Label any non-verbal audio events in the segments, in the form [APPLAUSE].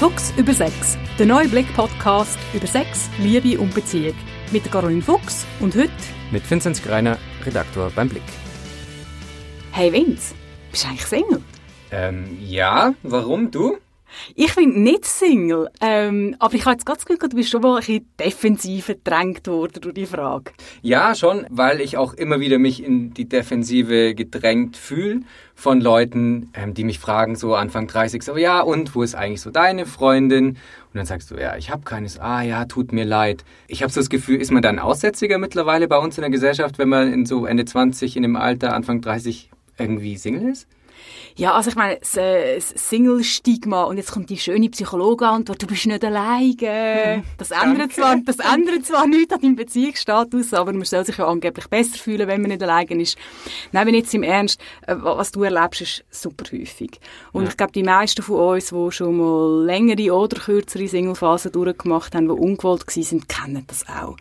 Fuchs über Sex, der neue Blick-Podcast über Sex, Liebe und Beziehung. Mit Caroline Fuchs und heute mit Vinzenz Greiner, Redaktor beim Blick. Hey Vince, bist du eigentlich Single? Ähm, ja, warum du? Ich bin nicht Single, ähm, aber ich habe jetzt ganz Glück, du bist schon mal ein bisschen defensiv gedrängt worden durch die Frage. Ja, schon, weil ich auch immer wieder mich in die Defensive gedrängt fühle von Leuten, ähm, die mich fragen, so Anfang 30, so, ja, und wo ist eigentlich so deine Freundin? Und dann sagst du, ja, ich habe keines. Ah, ja, tut mir leid. Ich habe so das Gefühl, ist man dann Aussätziger mittlerweile bei uns in der Gesellschaft, wenn man in so Ende 20, in dem Alter, Anfang 30 irgendwie Single ist? Ja, also ich meine, das, äh, das Single-Stigma und jetzt kommt die schöne Psychologenantwort, du bist nicht alleine. [LAUGHS] Das, ändert zwar, das ändert zwar nichts an deinem Beziehungsstatus, aber man soll sich ja angeblich besser fühlen, wenn man nicht alleine ist. Nein, jetzt im Ernst, äh, was du erlebst, ist super häufig. Und ja. ich glaube, die meisten von uns, die schon mal längere oder kürzere Single-Phasen durchgemacht haben, die ungewollt waren, kennen das auch.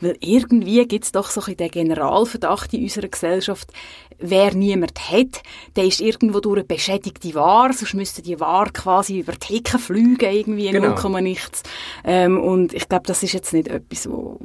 Weil irgendwie gibt es doch so ein den Generalverdacht in unserer Gesellschaft, wer niemand hat, der ist irgendwo durch eine beschädigte Ware, sonst müsste die Ware quasi über die Hecke fliegen, irgendwie genau. 0, nichts. Ähm, und ich glaube, das ist jetzt nicht etwas, wo,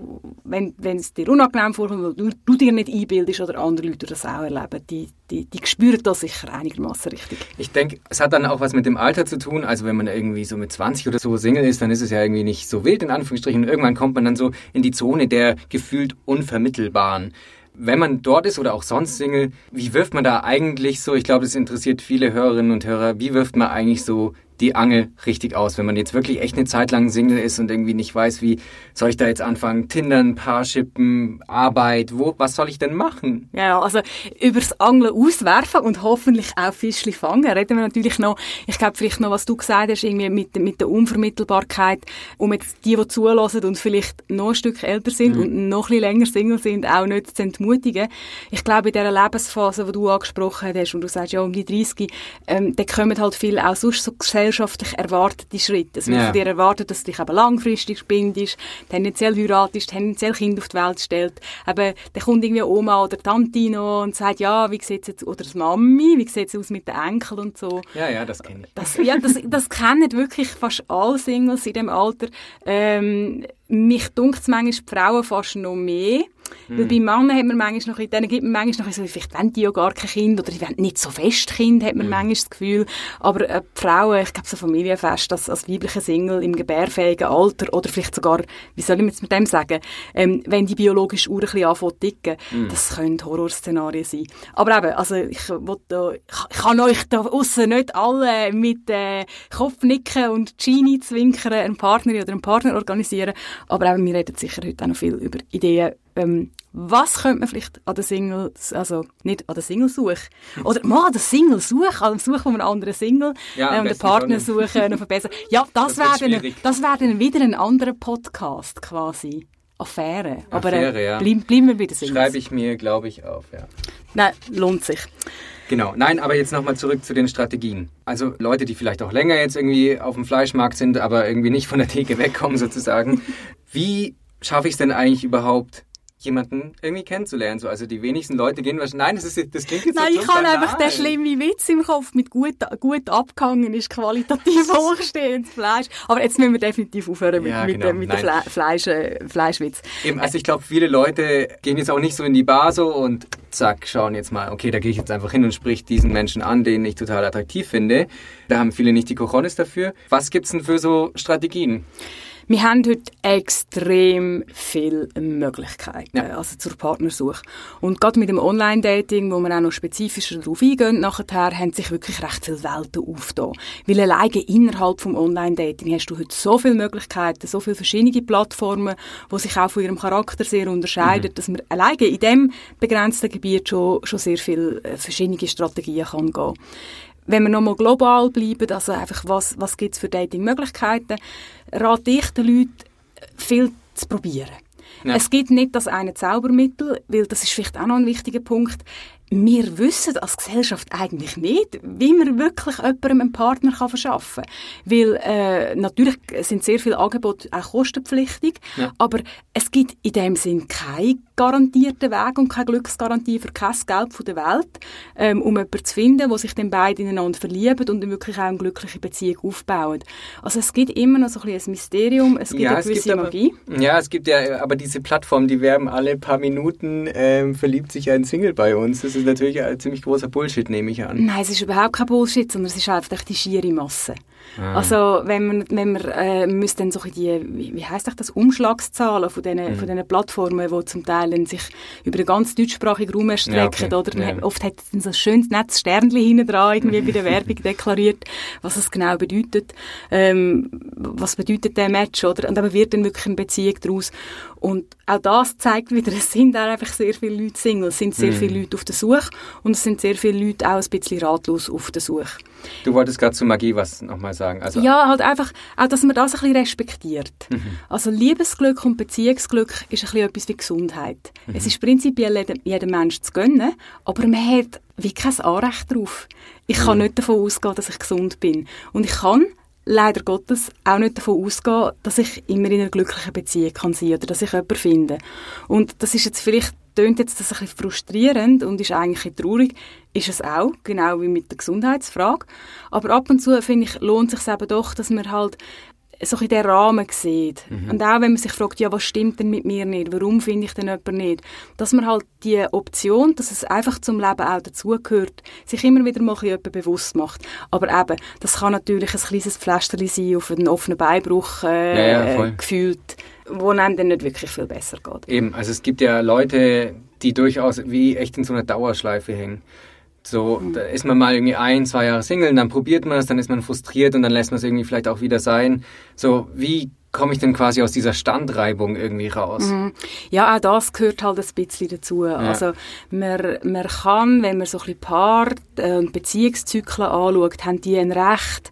wenn, wenn es dir unangenehm vorkommt, weil du, du dir nicht einbildest oder andere Leute das auch erleben, die, die, die spüren das sicher einigermaßen richtig. Ich denke, es hat dann auch was mit dem Alter zu tun. Also wenn man irgendwie so mit 20 oder so Single ist, dann ist es ja irgendwie nicht so wild in Anführungsstrichen. Und irgendwann kommt man dann so in die Zone der gefühlt unvermittelbaren wenn man dort ist oder auch sonst Single, wie wirft man da eigentlich so, ich glaube, das interessiert viele Hörerinnen und Hörer, wie wirft man eigentlich so die Angel richtig aus. Wenn man jetzt wirklich echt eine Zeit lang Single ist und irgendwie nicht weiß, wie soll ich da jetzt anfangen, Tindern, Paarschippen, Arbeit, wo, was soll ich denn machen? Ja, also übers Angeln auswerfen und hoffentlich auch Fischli fangen, reden wir natürlich noch, ich glaube vielleicht noch, was du gesagt hast, irgendwie mit, mit der Unvermittelbarkeit, um jetzt die, die zulassen und vielleicht noch ein Stück älter sind mhm. und noch ein bisschen länger Single sind, auch nicht zu entmutigen. Ich glaube, in dieser Lebensphase, die du angesprochen hast, und du sagst ja um die 30, ähm, da kommen halt viel auch sonst so gesellschaftlich erwartete Schritte. Es wird ja. von dir erwartet, dass du dich eben langfristig bindest, tendenziell heiratest, tendenziell Kind auf die Welt stellst. Eben, dann kommt irgendwie Oma oder Tante noch und sagt, ja, wie sieht's jetzt, oder das Mami, wie sieht's aus mit den Enkeln und so. Ja, ja, das kenne ich. Das, ja, das, das kennen wirklich fast alle Singles in dem Alter. Ähm, mich dunkt es manchmal die Frauen fast noch mehr. Mhm. Weil bei Männern hat man manchmal noch, denen gibt man manchmal noch so, vielleicht wollen die ja gar kein Kind oder die wollen nicht so fest Kind, hat man mhm. manchmal das Gefühl. Aber äh, Frauen, ich glaube so Familienfest, als, als weibliche Single im gebärfähigen Alter oder vielleicht sogar, wie soll ich jetzt mit dem sagen, ähm, wenn die biologische Uhr ein bisschen anfängt ticken, mhm. das können Horrorszenarien sein. Aber eben, also ich, da, ich kann euch da aussen nicht alle mit äh, Kopfnicken und Genie zwinkern einen Partner oder einen Partner organisieren, aber eben, wir reden sicher heute auch noch viel über Ideen, ähm, was könnte man vielleicht an der Single, also nicht an der Single-Suche, oder mal an der Single-Suche, an der Suche von einem anderen Single, ja, äh, den Partner suchen und verbessern. [LAUGHS] Ja, das, das wäre dann, das wär dann wieder ein anderer Podcast quasi. Affäre. Aber Affäre, äh, ja. bleib, bleiben wir bei der Single. Schreibe ich mir, glaube ich, auf, ja. Nein, lohnt sich. Genau. Nein, aber jetzt nochmal zurück zu den Strategien. Also Leute, die vielleicht auch länger jetzt irgendwie auf dem Fleischmarkt sind, aber irgendwie nicht von der Theke wegkommen sozusagen. Wie schaffe ich es denn eigentlich überhaupt, jemanden irgendwie kennenzulernen. So, also die wenigsten Leute gehen wahrscheinlich, nein, das, ist, das klingt jetzt Nein, so ich habe einfach den schlimmen Witz im Kopf mit gut, gut abgehangen ist qualitativ [LAUGHS] hochstehendes Fleisch. Aber jetzt müssen wir definitiv aufhören mit, ja, genau. mit, mit dem Fleisch, äh, Fleischwitz. Eben, also ich glaube, viele Leute gehen jetzt auch nicht so in die Bar so und zack, schauen jetzt mal, okay, da gehe ich jetzt einfach hin und sprich diesen Menschen an, den ich total attraktiv finde. Da haben viele nicht die Cojones dafür. Was gibt's denn für so Strategien? Wir haben heute extrem viele Möglichkeiten, ja. also zur Partnersuche. Und gerade mit dem Online-Dating, wo wir auch noch spezifischer darauf eingehen, nachher haben sich wirklich recht viele Welten aufgetan. Weil alleine innerhalb vom Online-Dating hast du heute so viele Möglichkeiten, so viele verschiedene Plattformen, die sich auch von ihrem Charakter sehr unterscheiden, mhm. dass man alleine in dem begrenzten Gebiet schon, schon sehr viele äh, verschiedene Strategien kann gehen wenn wir nochmal global bleiben, also einfach, was, was gibt es für Dating-Möglichkeiten, rate ich den Leuten, viel zu probieren. Ja. Es gibt nicht das eine Zaubermittel, weil das ist vielleicht auch noch ein wichtiger Punkt. Wir wissen als Gesellschaft eigentlich nicht, wie man wirklich jemandem einen Partner kann verschaffen kann. Weil äh, natürlich sind sehr viele Angebote auch kostenpflichtig, ja. aber es gibt in dem Sinn keinen garantierten Weg und keine Glücksgarantie für kein Geld von der Welt, ähm, um jemanden zu finden, wo sich dann beide ineinander verlieben und dann wirklich auch eine glückliche Beziehung aufbauen. Also es gibt immer noch so ein, bisschen ein Mysterium, es gibt ja, eine gewisse gibt Magie. Aber, ja, es gibt ja, aber diese Plattformen, die werben alle paar Minuten, ähm, verliebt sich ein Single bei uns. Das ist natürlich ein ziemlich großer Bullshit, nehme ich an. Nein, es ist überhaupt kein Bullshit, sondern es ist einfach die schiere Masse. Ah. Also wenn man, wenn man äh, müsste dann so die, wie, wie das, Umschlagszahlen von diesen, mhm. von diesen Plattformen, die zum Teil sich über den ganz deutschsprachigen Raum erstrecken, ja, okay. oder ja. oft hat es so ein schönes nettes Sternchen hinten dran irgendwie bei der [LAUGHS] Werbung deklariert, was es genau bedeutet, ähm, was bedeutet der Match, oder? Und aber wird dann wirklich eine Beziehung daraus. Und auch das zeigt wieder, es sind auch einfach sehr viele Leute Single, es sind sehr mhm. viele Leute auf der Suche und es sind sehr viele Leute auch ein bisschen ratlos auf der Suche. Du wolltest gerade zu Magie was nochmal sagen. Also ja, halt einfach, auch, dass man das ein bisschen respektiert. Mhm. Also Liebesglück und Beziehungsglück ist ein bisschen etwas wie Gesundheit. Mhm. Es ist prinzipiell jedem, jedem Mensch zu gönnen, aber man hat wie kein Anrecht darauf. Ich kann mhm. nicht davon ausgehen, dass ich gesund bin. Und ich kann leider Gottes auch nicht davon ausgehen, dass ich immer in einer glücklichen Beziehung kann sein oder dass ich jemanden finde. Und das ist jetzt vielleicht tönt jetzt das ein bisschen frustrierend und ist eigentlich traurig, ist es auch, genau wie mit der Gesundheitsfrage. Aber ab und zu, finde ich, lohnt es sich eben doch, dass man halt so in den Rahmen sieht. Mhm. Und auch wenn man sich fragt, ja, was stimmt denn mit mir nicht? Warum finde ich denn jemanden nicht? Dass man halt die Option, dass es einfach zum Leben auch dazugehört, sich immer wieder mal jemand bewusst macht. Aber eben, das kann natürlich ein kleines Pflasterchen sein auf einen offenen Beinbruch äh, ja, ja, gefühlt wo einem dann nicht wirklich viel besser geht. Eben, also es gibt ja Leute, die durchaus wie echt in so einer Dauerschleife hängen. So, da ist man mal irgendwie ein, zwei Jahre Single, und dann probiert man es, dann ist man frustriert und dann lässt man es irgendwie vielleicht auch wieder sein. So, wie komme ich denn quasi aus dieser Standreibung irgendwie raus? Mhm. Ja, auch das gehört halt ein bisschen dazu. Ja. Also man, man kann, wenn man so ein bisschen Paar- und Beziehungszyklen anschaut, haben die ein Recht,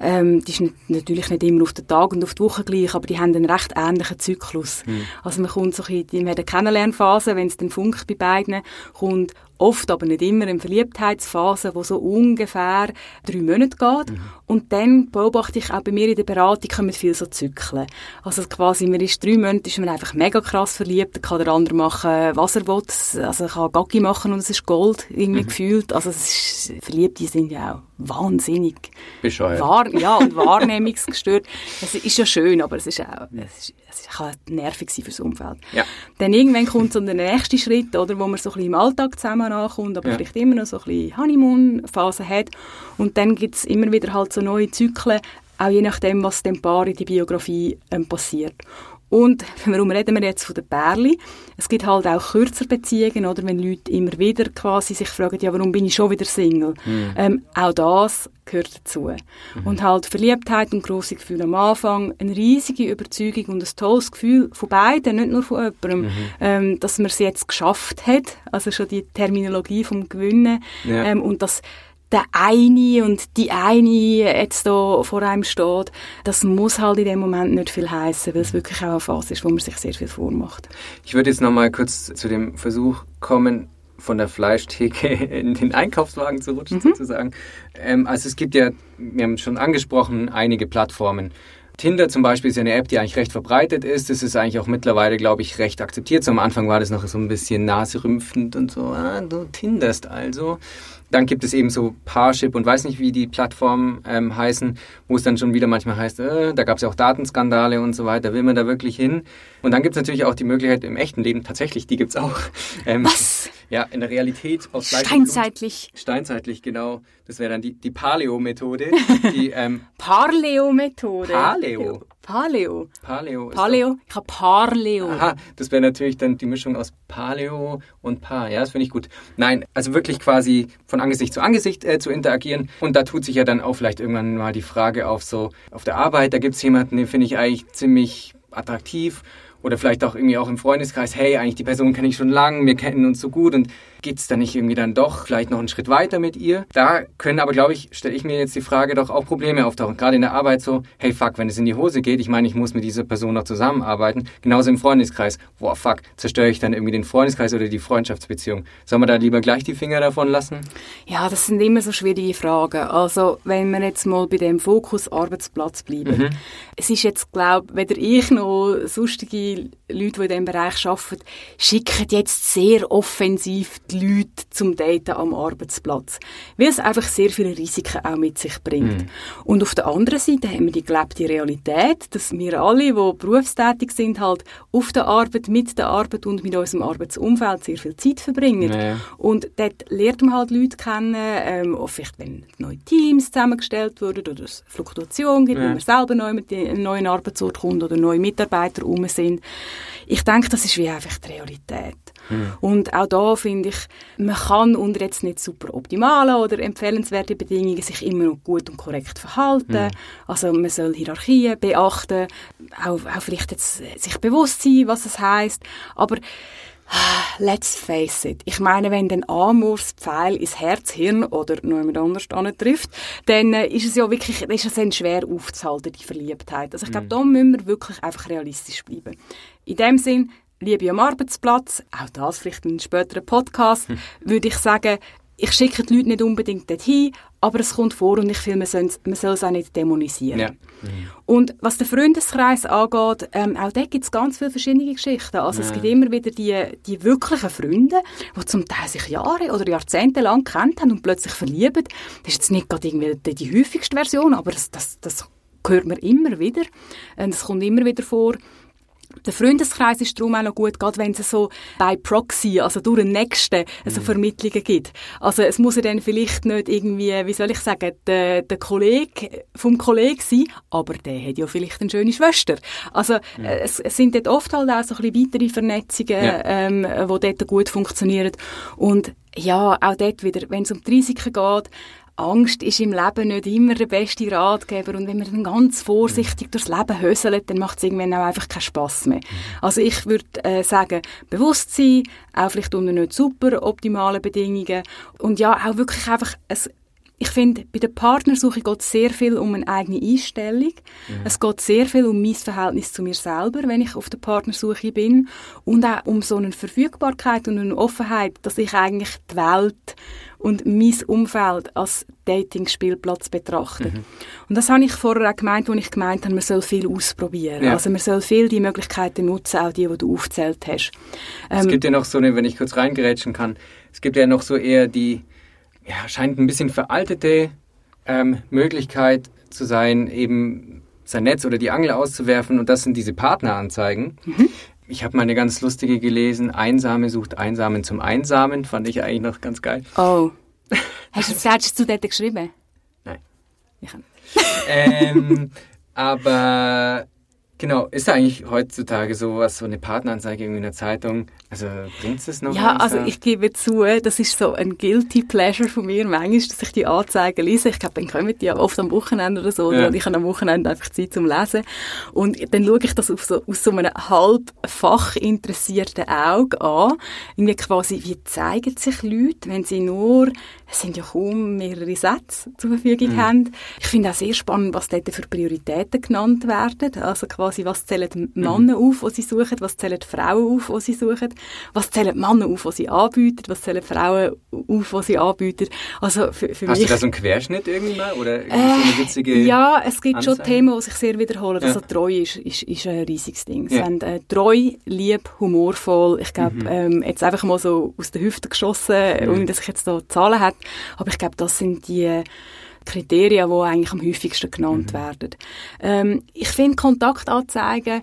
ähm, die ist nicht, natürlich nicht immer auf den Tag und auf die Woche gleich, aber die haben einen recht ähnlichen Zyklus. Mhm. Also man kommt so ein bisschen, man hat eine Kennenlernphase, wenn es dann funkt bei beiden, kommt oft, aber nicht immer, eine Verliebtheitsphase, die so ungefähr drei Monate geht. Mhm. Und dann beobachte ich auch bei mir in der Beratung, kommen viel so Zyklen. Also quasi, man ist drei Monate, ist man einfach mega krass verliebt, dann kann der andere machen, was er will. Also kann Gaggi machen und es ist Gold, irgendwie mhm. gefühlt. Also es ist, Verliebte sind ja auch wahnsinnig. Bescheuert. Wahr, ja, und [LAUGHS] wahrnehmungsgestört. Es ist ja schön, aber es ist auch, es, ist, es kann nervig sein fürs Umfeld. Ja. Dann irgendwann kommt so der nächste Schritt, oder, wo man so ein bisschen im Alltag zusammen ankommt, aber ja. vielleicht immer noch so ein bisschen Honeymoon-Phase hat. Und dann gibt es immer wieder halt so neue Zyklen, auch je nachdem, was dem Paar in die Biografie ähm, passiert. Und warum reden wir jetzt von den Pärli? Es gibt halt auch kürzer Beziehungen, oder wenn Leute immer wieder quasi sich fragen, ja, warum bin ich schon wieder Single? Mhm. Ähm, auch das gehört dazu. Mhm. Und halt Verliebtheit und große Gefühle am Anfang, eine riesige Überzeugung und ein tolles Gefühl von beiden, nicht nur von jemandem, mhm. ähm, dass man es jetzt geschafft hat, also schon die Terminologie vom Gewinnen ja. ähm, und das der eine und die eine jetzt da vor einem steht, das muss halt in dem Moment nicht viel heißen, weil es wirklich auch eine Phase ist, wo man sich sehr viel vormacht. Ich würde jetzt noch mal kurz zu dem Versuch kommen, von der Fleischtheke [LAUGHS] in den Einkaufswagen zu rutschen, mhm. sozusagen. Ähm, also es gibt ja, wir haben schon angesprochen, einige Plattformen. Tinder zum Beispiel ist ja eine App, die eigentlich recht verbreitet ist. Das ist eigentlich auch mittlerweile, glaube ich, recht akzeptiert. So am Anfang war das noch so ein bisschen naserümpfend und so, ah, du tinderst also. Dann gibt es eben so Parship und weiß nicht, wie die Plattformen ähm, heißen, wo es dann schon wieder manchmal heißt, äh, da gab es ja auch Datenskandale und so weiter, will man da wirklich hin? Und dann gibt es natürlich auch die Möglichkeit im echten Leben, tatsächlich, die gibt es auch. [LAUGHS] Ähm, Was? Ja, in der Realität aus Steinzeitlich. Steinzeitlich, genau. Das wäre dann die, die Paleo-Methode. [LAUGHS] ähm, Parleo-Methode. Paleo. Paleo. Paleo. Paleo. Ich habe Parleo. Aha, das wäre natürlich dann die Mischung aus Paleo und Paar. Ja, das finde ich gut. Nein, also wirklich quasi von Angesicht zu Angesicht äh, zu interagieren. Und da tut sich ja dann auch vielleicht irgendwann mal die Frage auf so, auf der Arbeit, da gibt es jemanden, den finde ich eigentlich ziemlich attraktiv oder vielleicht auch irgendwie auch im Freundeskreis, hey, eigentlich die Person kenne ich schon lange, wir kennen uns so gut und geht's da nicht irgendwie dann doch vielleicht noch einen Schritt weiter mit ihr? Da können aber, glaube ich, stelle ich mir jetzt die Frage, doch auch Probleme auftauchen. Gerade in der Arbeit so, hey, fuck, wenn es in die Hose geht, ich meine, ich muss mit dieser Person noch zusammenarbeiten. Genauso im Freundeskreis. Boah, fuck, zerstöre ich dann irgendwie den Freundeskreis oder die Freundschaftsbeziehung. Soll man da lieber gleich die Finger davon lassen? Ja, das sind immer so schwierige Fragen. Also, wenn wir jetzt mal bei dem Fokus Arbeitsplatz bleiben. Mhm. Es ist jetzt, glaube ich, weder ich noch sonstige Leute, die in diesem Bereich arbeiten, schicken jetzt sehr offensiv die Leute zum Daten am Arbeitsplatz. Weil es einfach sehr viele Risiken auch mit sich bringt. Mhm. Und auf der anderen Seite haben wir die gelebte Realität, dass wir alle, die berufstätig sind, halt auf der Arbeit, mit der Arbeit und mit unserem Arbeitsumfeld sehr viel Zeit verbringen. Nee. Und dort lernt man halt Leute kennen, ähm, auch vielleicht wenn neue Teams zusammengestellt wurden oder es Fluktuation gibt, nee. wenn man selber neu mit einem neuen Arbeitsort kommt oder neue Mitarbeiter rum sind. Ich denke, das ist wie einfach die Realität. Mhm. Und auch da finde ich, man kann unter jetzt nicht super optimalen oder empfehlenswerten Bedingungen sich immer noch gut und korrekt verhalten. Mhm. Also man soll Hierarchien beachten, auch, auch vielleicht jetzt sich bewusst sein, was es heißt. Aber Let's face it. Ich meine, wenn den Amors Pfeil ins Herz, Hirn oder noch jemand anders trifft, dann äh, ist es ja wirklich, ist es dann schwer aufzuhalten, die Verliebtheit. Also ich glaube, mhm. da müssen wir wirklich einfach realistisch bleiben. In dem Sinn, Liebe am Arbeitsplatz, auch das vielleicht in einem späteren Podcast, hm. [LAUGHS] würde ich sagen, ich schicke die Leute nicht unbedingt dorthin, aber es kommt vor und ich finde, man soll, man soll es auch nicht dämonisieren. Ja. Mhm. Und was den Freundeskreis angeht, ähm, auch da gibt es ganz viele verschiedene Geschichten. Also ja. es gibt immer wieder die, die wirklichen Freunde, die zum Teil sich Jahre oder Jahrzehnte lang kennt haben und plötzlich verlieben. Das ist jetzt nicht gerade irgendwie die, die häufigste Version, aber das, das, das hört man immer wieder. Es kommt immer wieder vor. Der Freundeskreis ist darum auch noch gut, gerade wenn es so bei Proxy, also durch den Nächsten, also mhm. Vermittlungen gibt. Also es muss ja dann vielleicht nicht irgendwie, wie soll ich sagen, der, der Kollege vom Kollegen sein, aber der hat ja vielleicht eine schöne Schwester. Also mhm. es, es, sind dort oft halt auch so ein bisschen weitere Vernetzungen, ja. ähm, die dort gut funktionieren. Und ja, auch dort wieder, wenn es um die Risiken geht, Angst ist im Leben nicht immer der beste Ratgeber und wenn man dann ganz vorsichtig durchs Leben höselt, dann macht es irgendwann auch einfach keinen Spass mehr. Also ich würde äh, sagen, Bewusstsein, auch vielleicht unter nicht super optimalen Bedingungen und ja, auch wirklich einfach ein ich finde, bei der Partnersuche geht es sehr viel um eine eigene Einstellung. Mhm. Es geht sehr viel um mein Verhältnis zu mir selber, wenn ich auf der Partnersuche bin. Und auch um so eine Verfügbarkeit und eine Offenheit, dass ich eigentlich die Welt und mein Umfeld als Dating-Spielplatz betrachte. Mhm. Und das habe ich vorher auch gemeint, als ich gemeint habe, man soll viel ausprobieren. Ja. Also man soll viel die Möglichkeiten nutzen, auch die, die du aufgezählt hast. Ähm, es gibt ja noch so eine, wenn ich kurz reingerätschen kann, es gibt ja noch so eher die, ja, scheint ein bisschen veraltete ähm, Möglichkeit zu sein, eben sein Netz oder die Angel auszuwerfen und das sind diese Partneranzeigen. Mhm. Ich habe mal eine ganz lustige gelesen, Einsame sucht Einsamen zum Einsamen, fand ich eigentlich noch ganz geil. Oh. [LAUGHS] Hast du, hast du dort geschrieben? Nein. Ich ähm, [LAUGHS] aber Genau, ist eigentlich heutzutage sowas, so eine Partneranzeige in der Zeitung, also bringt es noch? Ja, also ich gebe zu, das ist so ein guilty pleasure von mir manchmal, dass ich die Anzeigen lese. Ich glaube, dann kommen die ja oft am Wochenende oder so, ja. und ich habe am Wochenende einfach Zeit zum Lesen. Und dann schaue ich das auf so, aus so einem halb fachinteressierten Auge an. Irgendwie quasi, wie zeigen sich Leute, wenn sie nur, es sind ja kaum mehrere Sätze zur Verfügung mhm. haben. Ich finde auch sehr spannend, was dort für Prioritäten genannt werden. Also quasi was zählen Männer mhm. auf, die sie suchen, was zählen Frauen auf, die sie suchen, was zählen Männer auf, die sie anbieten, was zählen Frauen auf, die sie anbieten. Also für, für Hast mich, du da so einen Querschnitt irgendwie mal? Oder äh, so eine witzige Ja, es gibt Anzeige? schon Themen, die sich sehr wiederholen. Ja. Also Treu ist, ist, ist ein riesiges Ding. Ja. Sind, äh, treu, lieb, humorvoll. Ich glaube, mhm. ähm, jetzt einfach mal so aus der Hüfte geschossen, mhm. ohne dass ich jetzt da Zahlen habe. Aber ich glaube, das sind die Kriterien, die eigentlich am häufigsten genannt mhm. werden. Ähm, ich finde Kontaktanzeigen,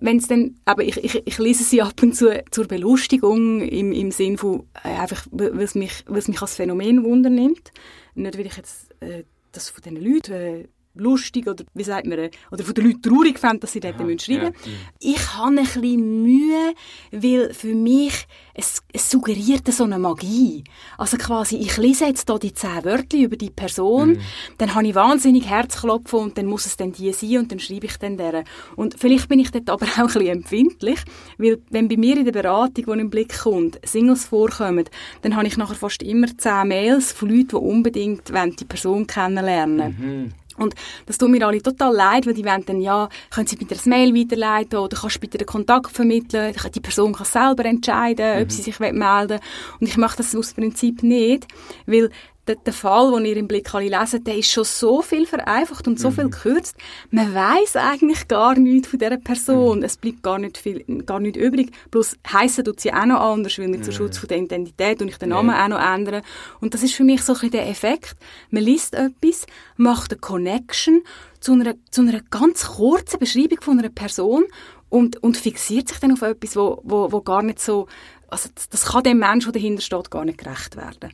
wenn es dann, aber ich, ich, ich lese sie ab und zu zur Belustigung im, im Sinn von äh, einfach, weil mich, weil es mich als Phänomen wundernimmt. Nicht, weil ich jetzt äh, das von diesen Leuten äh, lustig oder wie sagt man, oder von den Leuten traurig fand, dass sie dort Aha, schreiben ja. Ich habe ein bisschen Mühe, weil für mich es, es suggeriert so eine Magie. Also quasi, ich lese jetzt hier die zehn Wörter über die Person, mhm. dann habe ich wahnsinnig Herzklopfen und dann muss es dann die sein und dann schreibe ich dann deren. Und vielleicht bin ich dort [LAUGHS] aber auch ein bisschen empfindlich, weil wenn bei mir in der Beratung, die im Blick kommt, Singles vorkommen, dann habe ich nachher fast immer zehn Mails von Leuten, die unbedingt die Person kennenlernen wollen. Mhm. Und das tut mir alle total leid, weil die wollen dann, ja, können sie bitte ein Mail weiterleiten oder kannst du bitte den Kontakt vermitteln. Die Person kann selber entscheiden, mhm. ob sie sich melden will. Und ich mache das aus Prinzip nicht, weil der, der Fall, den ihr im Blick alle lesen, der ist schon so viel vereinfacht und so mhm. viel gekürzt. Man weiß eigentlich gar nichts von dieser Person. Mhm. Es bleibt gar nicht viel, gar nicht übrig. Plus heissen tut sie auch noch anders, weil nicht zum Schutz von der Identität und ich den Namen auch noch ändern. Und das ist für mich so ein bisschen der Effekt. Man liest etwas, macht eine Connection zu einer, zu einer ganz kurzen Beschreibung von einer Person und, und fixiert sich dann auf etwas, wo, wo, wo gar nicht so, also das, das kann dem Menschen, der dahinter steht, gar nicht gerecht werden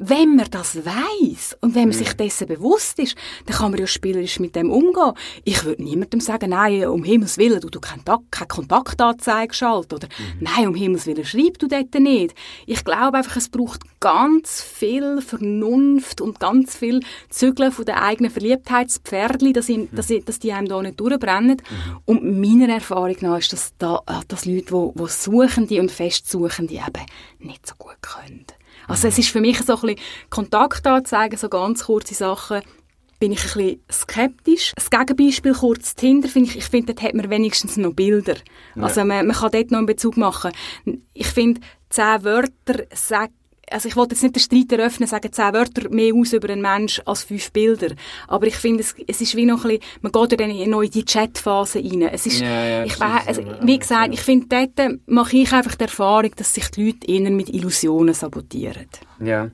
wenn man das weiß und wenn man sich dessen bewusst ist, dann kann man ja spielerisch mit dem umgehen. Ich würde niemandem sagen, nein, um Himmels Willen, du, du keinen, keine Kontaktanzeige schalt oder mhm. nein, um Himmels Willen, schreib du dort nicht. Ich glaube einfach, es braucht ganz viel Vernunft und ganz viel Zügeln von der eigenen Verliebtheitspferdli, dass, ihn, mhm. dass, dass die einem da nicht durchbrennen. Mhm. Und meiner Erfahrung nach ist das, da, dass Leute, die, die Suchende und Festsuchende eben nicht so gut können. Also es ist für mich so ein bisschen Kontakt anzeigen, so ganz kurze Sachen, bin ich ein bisschen skeptisch. Das Gegenbeispiel kurz Tinder finde ich, ich finde, dort hat man wenigstens noch Bilder. Ja. Also man, man kann dort noch einen Bezug machen. Ich finde, zehn Wörter sagen also ich wollte jetzt nicht den Streit eröffnen, sagen zehn Wörter mehr aus über einen Mensch als fünf Bilder. Aber ich finde, es, es ist wie noch ein bisschen, man geht ja dann in die Chatphase rein. Es ist, ja, ja, ich weiß, also, wie gesagt, ich finde, dort mache ich einfach die Erfahrung, dass sich die Leute eher mit Illusionen sabotieren. Ja.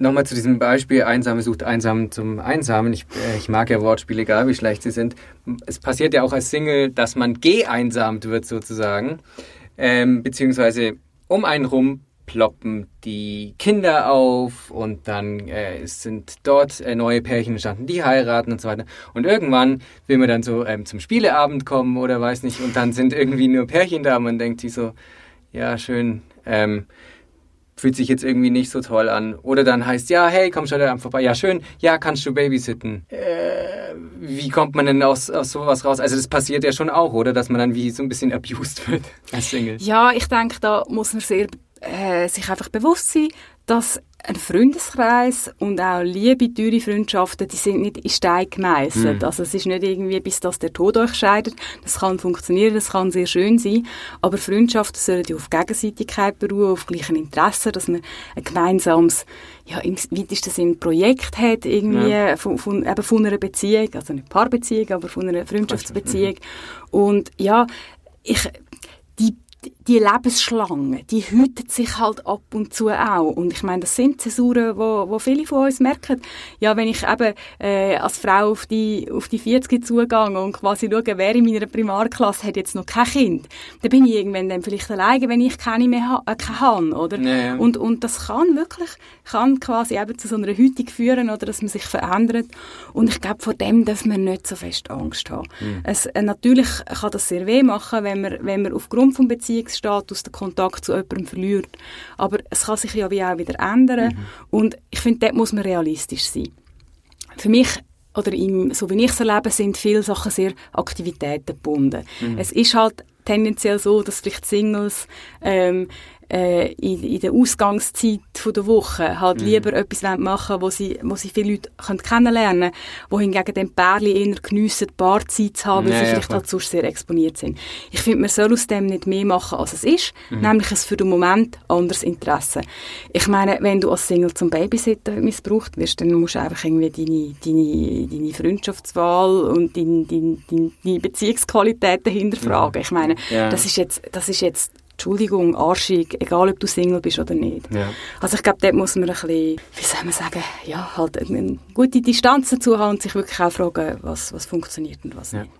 Nochmal zu diesem Beispiel, Einsame sucht Einsam zum Einsamen. Ich, äh, ich mag ja Wortspiele, egal wie schlecht sie sind. Es passiert ja auch als Single, dass man geeinsamt wird sozusagen. Ähm, beziehungsweise um einen rum ploppen die Kinder auf und dann äh, sind dort äh, neue Pärchen entstanden, die heiraten und so weiter. Und irgendwann will man dann so ähm, zum Spieleabend kommen oder weiß nicht und dann sind irgendwie nur Pärchen da und man denkt sich so, ja schön, ähm, fühlt sich jetzt irgendwie nicht so toll an. Oder dann heißt, ja, hey, komm schon da vorbei. Ja, schön, ja, kannst du babysitten. Äh, wie kommt man denn aus, aus sowas raus? Also das passiert ja schon auch, oder? Dass man dann wie so ein bisschen abused [LAUGHS] wird als Single. Ja, ich denke, da muss man sehr äh, sich einfach bewusst sein, dass ein Freundeskreis und auch liebe, teure Freundschaften, die sind nicht in Stein gemeißelt. Mhm. Also es ist nicht irgendwie, bis das der Tod euch scheidet. Das kann funktionieren, das kann sehr schön sein. Aber Freundschaften sollen ja auf Gegenseitigkeit beruhen, auf gleichen Interessen, dass man ein gemeinsames, ja, im weitesten Sinne Projekt hat, irgendwie, ja. von, von, eben von einer Beziehung, also nicht Paarbeziehung, aber von einer Freundschaftsbeziehung. Mhm. Und ja, ich, die die Lebensschlange, die hütet sich halt ab und zu auch. Und ich meine, das sind Zäsuren, wo, wo viele von uns merken. Ja, wenn ich eben äh, als Frau auf die, auf die 40 zugehe und quasi schaue, wer in meiner Primarklasse hat jetzt noch kein Kind, dann bin ich irgendwann dann vielleicht alleine, wenn ich keine mehr ha äh, keine habe, oder? Ja. Und, und das kann wirklich, kann quasi eben zu so einer Hütung führen, oder dass man sich verändert. Und ich glaube, vor dem darf man nicht so fest Angst haben. Mhm. Es, äh, natürlich kann das sehr weh machen, wenn man, wenn man aufgrund von Beziehungsstatus den Kontakt zu jemandem verliert. Aber es kann sich ja wie auch wieder ändern. Mhm. Und ich finde, dort muss man realistisch sein. Für mich oder im, so wie ich es erlebe, sind viele Sachen sehr Aktivitäten gebunden. Mhm. Es ist halt tendenziell so, dass vielleicht Singles ähm, äh, in, in der Ausgangszeit von der Woche halt mhm. lieber etwas machen wo sie, wo sie viele Leute können kennenlernen können, wo hingegen den Pärchen eher geniessen, Paarzeit zu haben, weil ja, sie vielleicht ja, halt sonst sehr exponiert sind. Ich finde, man soll aus dem nicht mehr machen, als es ist, mhm. nämlich ein für den Moment anderes Interesse. Ich meine, wenn du als Single zum Babysitter missbraucht wirst, dann musst du einfach irgendwie deine, deine, deine Freundschaftswahl und deine, deine, deine Beziehungsqualitäten hinterfragen. Mhm. Ich meine, ja. das ist jetzt, das ist jetzt Entschuldigung, arschig, egal ob du Single bist oder nicht. Ja. Also ich glaube, dort muss man ein bisschen, wie soll man sagen, ja, halt eine gute Distanz dazu haben und sich wirklich auch fragen, was, was funktioniert und was ja. nicht.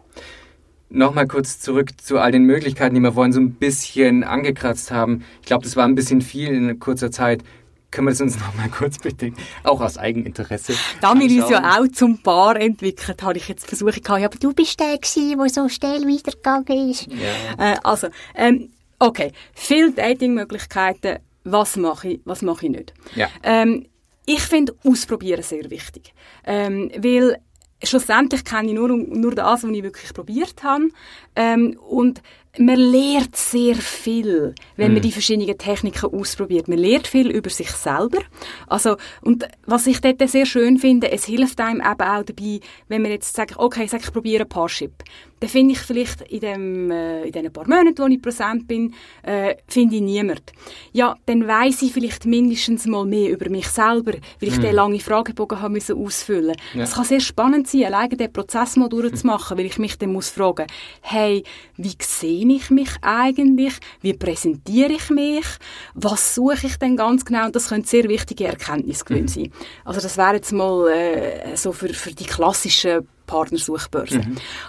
Nochmal kurz zurück zu all den Möglichkeiten, die wir vorhin so ein bisschen angekratzt haben. Ich glaube, das war ein bisschen viel in kurzer Zeit. können wir das uns [LAUGHS] noch mal kurz bitte, auch aus Eigeninteresse Da wir uns ja auch zum Paar entwickelt, habe ich jetzt versucht, ja, aber du bist der gewesen, der so schnell weitergegangen ist. Ja. Äh, also, ähm, okay, viele Datingmöglichkeiten, was mache ich, was mache ich nicht. Ja. Ähm, ich finde Ausprobieren sehr wichtig, ähm, weil schlussendlich kenne ich nur, nur das, was ich wirklich probiert habe. Ähm, und man lernt sehr viel, wenn man die verschiedenen Techniken ausprobiert. Man lernt viel über sich selber. Also, und was ich dort sehr schön finde, es hilft einem eben auch dabei, wenn man jetzt sagt, okay, ich sage, ich probiere Parship. Dann finde ich vielleicht in, dem, äh, in diesen paar Monaten, wo ich präsent bin, äh, finde ich niemand. Ja, dann weiss ich vielleicht mindestens mal mehr über mich selber, weil ich den langen Fragebogen haben müssen ausfüllen. Ja. Es kann sehr spannend sein, alleine den Prozess mal durchzumachen, weil ich mich dann muss fragen, hey, wie sehe ich mich eigentlich? Wie präsentiere ich mich? Was suche ich denn ganz genau? Und das können sehr wichtige Erkenntnisgewinne sein. Also das wäre jetzt mal äh, so für, für die klassischen Partnersuchbörse.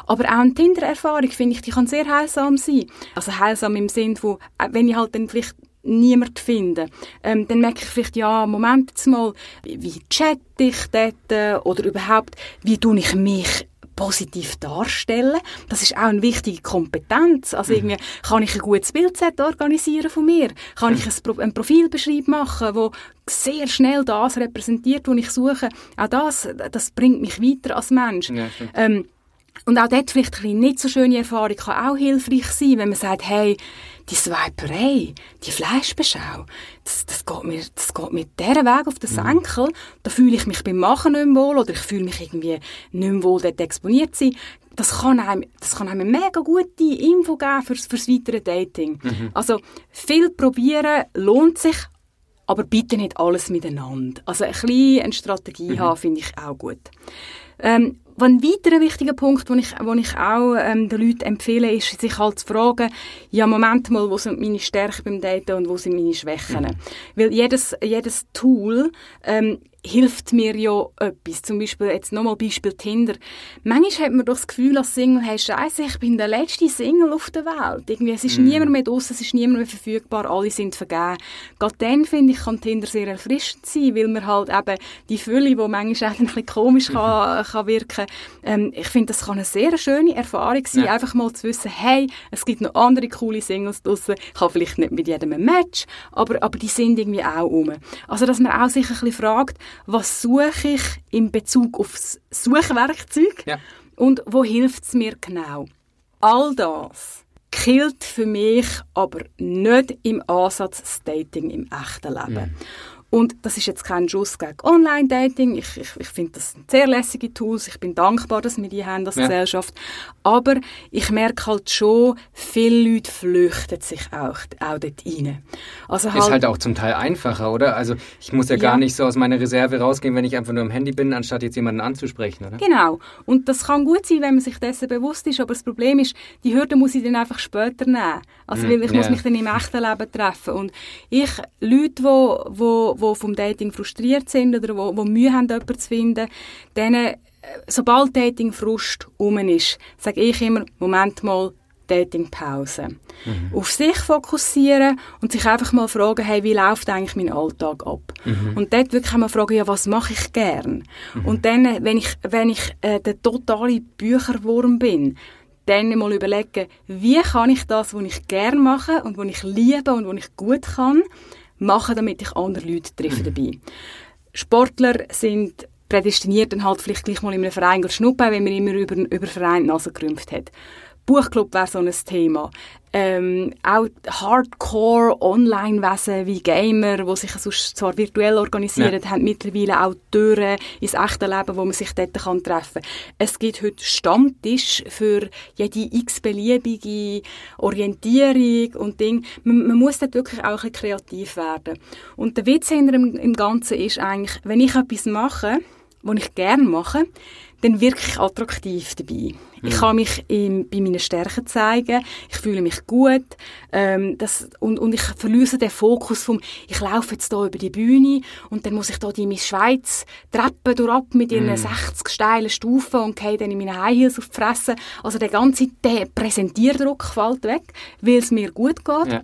Aber auch eine Tinder-Erfahrung, finde ich, die kann sehr heilsam sein. Also heilsam im Sinn von, äh, wenn ich halt dann vielleicht niemand finde, ähm, dann merke ich vielleicht, ja, Moment jetzt mal, wie, wie chatte ich dort äh, oder überhaupt, wie tue ich mich positiv darstellen. Das ist auch eine wichtige Kompetenz. Also irgendwie kann ich ein gutes Bildset organisieren von mir, kann ich ein, Pro ein Profilbeschreib machen, wo sehr schnell das repräsentiert, was ich suche. Auch das, das bringt mich weiter als Mensch. Ja, ähm, und auch dort vielleicht eine nicht so schöne Erfahrung kann auch hilfreich sein, wenn man sagt, hey, die Swiperei, die Fleischbeschau, das, das, geht mir, das geht mir dieser Weg auf den Senkel. Da fühle ich mich beim Machen nicht mehr wohl oder ich fühle mich irgendwie nicht mehr wohl, dort exponiert zu sein. Das kann einem, das kann einem eine mega gute Info geben fürs, fürs weitere Dating. Also, viel probieren lohnt sich, aber bitte nicht alles miteinander. Also ein bisschen eine Strategie haben, finde ich auch gut. Ähm, ein weiterer wichtiger Punkt, den ich, den ich auch ähm, den Leuten empfehle, ist, sich halt zu fragen, ja, Moment mal, wo sind meine Stärken beim Daten und wo sind meine Schwächen? Weil jedes, jedes Tool ähm, hilft mir ja etwas. Zum Beispiel, jetzt nochmal Beispiel Tinder. Manchmal hat man doch das Gefühl als Single, hey, Scheiße, ich bin der letzte Single auf der Welt. Irgendwie, es ist niemand mehr draussen, es ist niemand mehr verfügbar, alle sind vergeben. Gerade dann, finde ich, kann Tinder sehr erfrischend sein, weil man halt eben die Fülle, die manchmal auch ein bisschen komisch kann, kann wirken, ähm, ich finde, das kann eine sehr schöne Erfahrung sein, Ja. einfach mal zu wissen, hey, es gibt noch andere coole Singles draussen. Ich habe vielleicht nicht mit jedem ein Match, aber, aber die sind irgendwie auch rum. Also, dass man auch sich ein bisschen fragt, was suche ich in Bezug auf das Suchwerkzeug Ja. und wo hilft es mir genau? All das killt für mich aber nicht im Ansatz das Dating im echten Leben. Und das ist jetzt kein Schuss gegen Online-Dating. Ich, ich, ich finde das sind sehr lässige Tools. Ich bin dankbar, dass wir die haben als Ja. Gesellschaft. Aber ich merke halt schon, viele Leute flüchten sich auch, auch dort rein. Also Ist halt auch zum Teil einfacher, oder? Also ich muss ja, Ja. gar nicht so aus meiner Reserve rausgehen, wenn ich einfach nur am Handy bin, anstatt jetzt jemanden anzusprechen, oder? Genau. Und das kann gut sein, wenn man sich dessen bewusst ist. Aber das Problem ist, die Hürde muss ich dann einfach später nehmen. Also, Mhm, weil ich muss ja. mich dann im echten Leben treffen. Und ich, Leute, wo, wo, wo vom Dating frustriert sind oder wo, wo Mühe haben, jemanden zu finden, denen, äh, sobald Dating-Frust um ist, sage ich immer, Moment mal, Datingpause. Auf sich fokussieren und sich einfach mal fragen, hey, wie läuft eigentlich mein Alltag ab? Und dort wirklich mal fragen, ja, was mache ich gern? Und dann, äh, wenn ich, wenn ich äh, der totale Bücherwurm bin, dann mal überlegen, wie kann ich das, was ich gern mache und was ich liebe und was ich gut kann, machen, damit ich andere Leute treffe dabei. Sportler sind prädestiniert, dann halt vielleicht gleich mal in einem Verein schnuppern, wenn man immer über, über Verein Nase gerümpft hat. Buchclub wäre so ein Thema. Ähm, auch Hardcore-Online-Wesen wie Gamer, die sich sonst zwar virtuell organisieren, haben mittlerweile auch Türen ins echte Leben, wo man sich dort kann treffen kann. Es gibt heute Stammtisch für jede x-beliebige Orientierung und Ding. Man, man muss dort wirklich auch ein bisschen kreativ werden. Und der Witz hinter dem, im Ganzen ist eigentlich, wenn ich etwas mache, was ich gerne mache, dann wirke ich attraktiv dabei. Ich kann mich im, bei meinen Stärken zeigen, ich fühle mich gut ähm, das, und, und ich verlöse den Fokus vom, ich laufe jetzt hier über die Bühne und dann muss ich hier die Miss Schweiz Treppen durchab mit ihren 60 steilen Stufen und gehe dann in meine High Heels auf die Fresse. Also der ganze der Präsentierdruck fällt weg, weil es mir gut geht. Ja.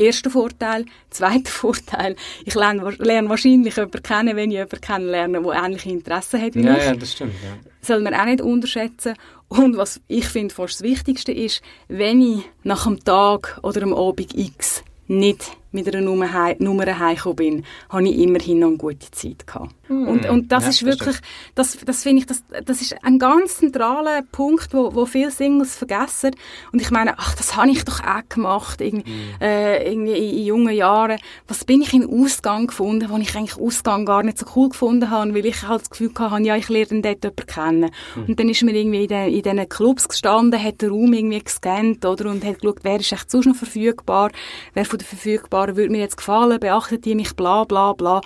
Erster Vorteil. [LAUGHS] Zweiter Vorteil, ich lerne, lerne wahrscheinlich jemanden kennen, wenn ich jemanden kennenlerne, der ähnliche Interessen hat wie ja, ich. Ja, das stimmt. Ja. Soll man auch nicht unterschätzen. Und was ich finde fast das Wichtigste ist, wenn ich nach einem Tag oder einem Abend X nicht mit einer Nummer, Nummer heimgekommen bin, habe ich immerhin noch eine gute Zeit gehabt. Mm. Und, und das ja, ist wirklich, das, das finde ich, das, das ist ein ganz zentraler Punkt, wo, wo viele Singles vergessen. Und ich meine, ach, das habe ich doch auch gemacht, irgendwie, mm. äh, irgendwie in, in, jungen Jahren. Was bin ich in Ausgang gefunden, wo ich eigentlich Ausgang gar nicht so cool gefunden habe, weil ich halt das Gefühl hatte, ja, ich lerne dort jemanden kennen. Mm. Und dann ist mir irgendwie in, den, in diesen Clubs gestanden, hat den Raum irgendwie gescannt, oder, und hat geschaut, wer ist echt sonst noch verfügbar, wer von den Verfügbaren würde mir jetzt gefallen, beachtet ihr mich, bla, bla, bla.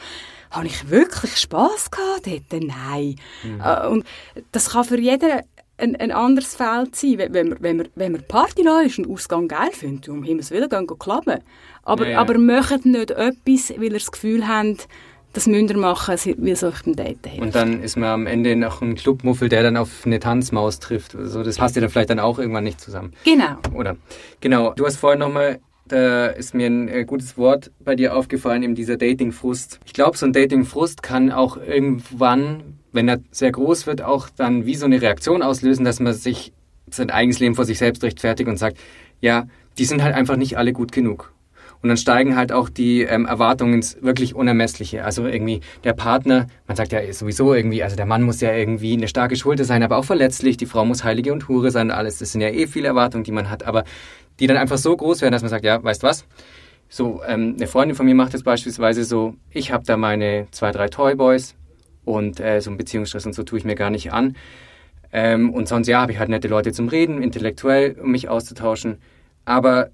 Habe ich wirklich Spass gehabt dort? Nein. Mhm. Äh, und das kann für jeden ein, ein anderes Feld sein. Wenn man, wenn man, wenn man Party ist und Ausgang geil findet, um Himmels Willen, gehen wir klappen. Aber, ja, aber macht nicht etwas, weil ihr das Gefühl habt, das müsst ihr machen, wie soll ich beim Daten helfen. Und dann ist man am Ende noch ein Clubmuffel, der dann auf eine Tanzmaus trifft. Also das passt ja dann vielleicht dann auch irgendwann nicht zusammen. Genau. Oder? Genau. Du hast vorhin nochmal da ist mir ein äh, gutes Wort bei dir aufgefallen, eben dieser Dating-Frust. Ich glaube, so ein Dating-Frust kann auch irgendwann, wenn er sehr groß wird, auch dann wie so eine Reaktion auslösen, dass man sich sein eigenes Leben vor sich selbst rechtfertigt und sagt, ja, die sind halt einfach nicht alle gut genug. Und dann steigen halt auch die ähm, Erwartungen ins wirklich Unermessliche. Also irgendwie der Partner, man sagt ja sowieso irgendwie, also der Mann muss ja irgendwie eine starke Schulter sein, aber auch verletzlich, die Frau muss Heilige und Hure sein, alles. Das sind ja eh viele Erwartungen, die man hat. Aber die dann einfach so groß werden, dass man sagt, ja, weißt was? So, ähm, eine Freundin von mir macht das beispielsweise so, ich habe da meine zwei, drei Toyboys und äh, so ein Beziehungsstress und so tue ich mir gar nicht an. Ähm, und sonst, ja, habe ich halt nette Leute zum Reden, intellektuell, um mich auszutauschen. Aber